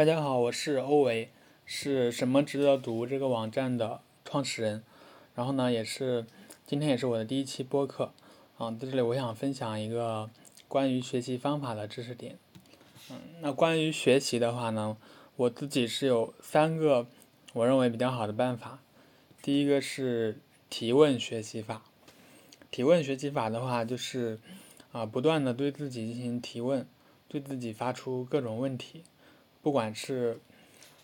大家好，我是欧维，是什么值得读这个网站的创始人。然后呢，也是今天也是我的第一期播客啊，在这里我想分享一个关于学习方法的知识点。嗯，那关于学习的话呢，我自己是有三个我认为比较好的办法。第一个是提问学习法。提问学习法的话，就是啊，不断的对自己进行提问，对自己发出各种问题。不管是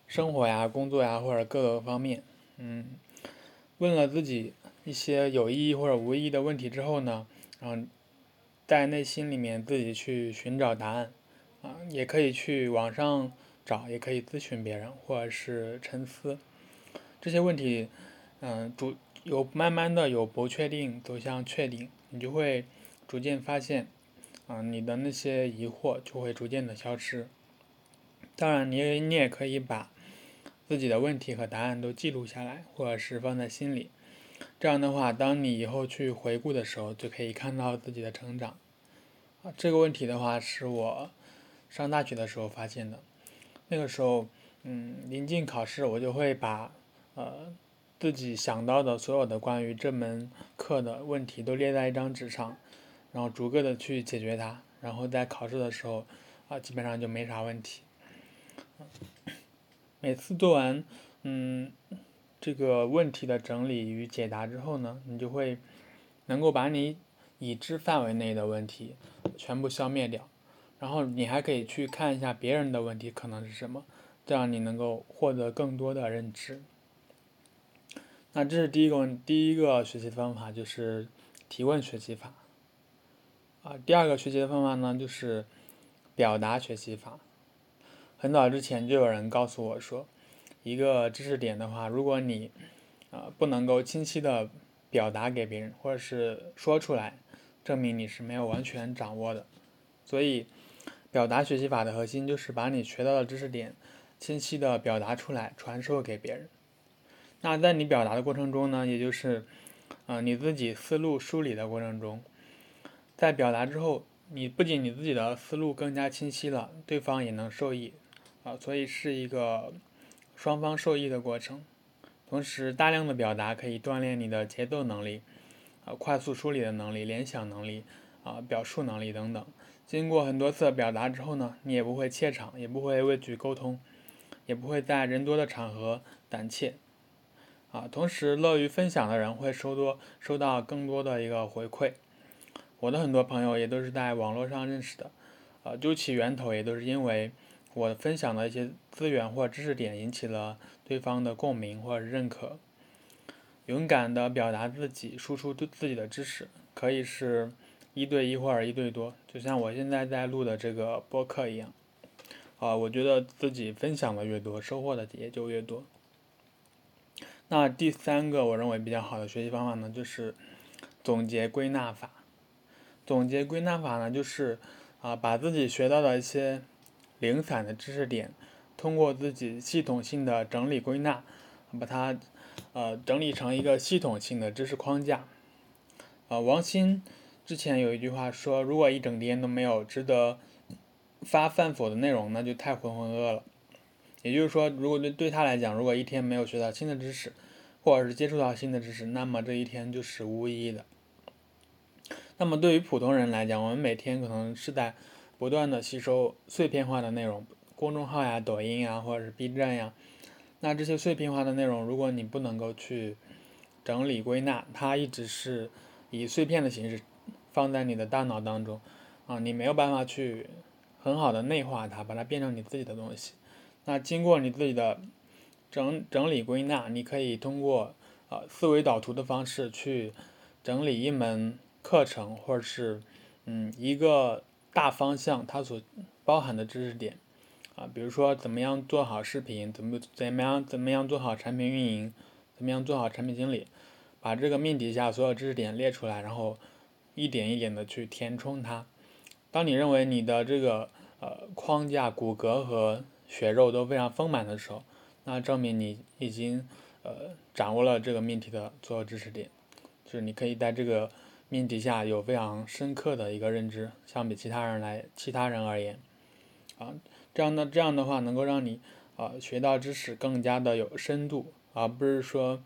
生活呀、工作呀，或者各个方面，嗯，问了自己一些有意义或者无意义的问题之后呢，然后在内心里面自己去寻找答案，啊，也可以去网上找，也可以咨询别人，或者是沉思。这些问题，嗯，逐有慢慢的有不确定走向确定，你就会逐渐发现，啊，你的那些疑惑就会逐渐的消失。当然，你你也可以把自己的问题和答案都记录下来，或者是放在心里。这样的话，当你以后去回顾的时候，就可以看到自己的成长。啊，这个问题的话，是我上大学的时候发现的。那个时候，嗯，临近考试，我就会把呃自己想到的所有的关于这门课的问题都列在一张纸上，然后逐个的去解决它，然后在考试的时候，啊，基本上就没啥问题。每次做完，嗯，这个问题的整理与解答之后呢，你就会能够把你已知范围内的问题全部消灭掉，然后你还可以去看一下别人的问题可能是什么，这样你能够获得更多的认知。那这是第一个问，第一个学习方法就是提问学习法。啊，第二个学习的方法呢，就是表达学习法。很早之前就有人告诉我说，一个知识点的话，如果你啊不能够清晰的表达给别人，或者是说出来，证明你是没有完全掌握的。所以，表达学习法的核心就是把你学到的知识点清晰的表达出来，传授给别人。那在你表达的过程中呢，也就是啊你自己思路梳理的过程中，在表达之后，你不仅你自己的思路更加清晰了，对方也能受益。啊，所以是一个双方受益的过程。同时，大量的表达可以锻炼你的节奏能力，啊，快速梳理的能力、联想能力，啊，表述能力等等。经过很多次表达之后呢，你也不会怯场，也不会畏惧沟通，也不会在人多的场合胆怯。啊，同时，乐于分享的人会收多收到更多的一个回馈。我的很多朋友也都是在网络上认识的，啊，究其源头也都是因为。我分享的一些资源或知识点引起了对方的共鸣或者认可。勇敢的表达自己，输出对自己的知识，可以是一对一或者一对多，就像我现在在录的这个播客一样。啊，我觉得自己分享的越多，收获的也就越多。那第三个我认为比较好的学习方法呢，就是总结归纳法。总结归纳法呢，就是啊，把自己学到的一些。零散的知识点，通过自己系统性的整理归纳，把它呃整理成一个系统性的知识框架。呃，王鑫之前有一句话说：“如果一整天都没有值得发饭否的内容，那就太浑浑噩了。”也就是说，如果对对他来讲，如果一天没有学到新的知识，或者是接触到新的知识，那么这一天就是无意义的。那么对于普通人来讲，我们每天可能是在不断的吸收碎片化的内容，公众号呀、抖音呀，或者是 B 站呀，那这些碎片化的内容，如果你不能够去整理归纳，它一直是以碎片的形式放在你的大脑当中，啊，你没有办法去很好的内化它，把它变成你自己的东西。那经过你自己的整整理归纳，你可以通过呃思维导图的方式去整理一门课程，或者是嗯一个。大方向它所包含的知识点，啊，比如说怎么样做好视频，怎么怎么样怎么样做好产品运营，怎么样做好产品经理，把这个命题下所有知识点列出来，然后一点一点的去填充它。当你认为你的这个呃框架骨骼和血肉都非常丰满的时候，那证明你已经呃掌握了这个命题的所有知识点，就是你可以在这个。命题下有非常深刻的一个认知，相比其他人来，其他人而言，啊，这样的这样的话能够让你啊学到知识更加的有深度，而不是说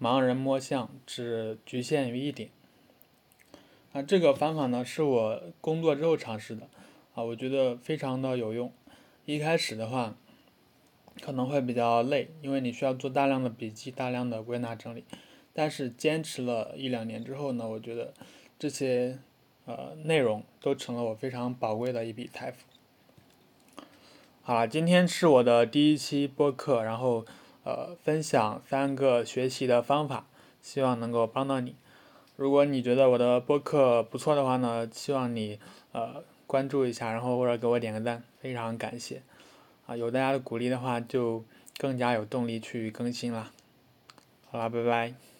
盲人摸象，只局限于一点。啊，这个方法呢是我工作之后尝试的，啊，我觉得非常的有用。一开始的话可能会比较累，因为你需要做大量的笔记，大量的归纳整理。但是坚持了一两年之后呢，我觉得这些呃内容都成了我非常宝贵的一笔财富。好了，今天是我的第一期播客，然后呃分享三个学习的方法，希望能够帮到你。如果你觉得我的播客不错的话呢，希望你呃关注一下，然后或者给我点个赞，非常感谢。啊，有大家的鼓励的话，就更加有动力去更新了。好了，拜拜。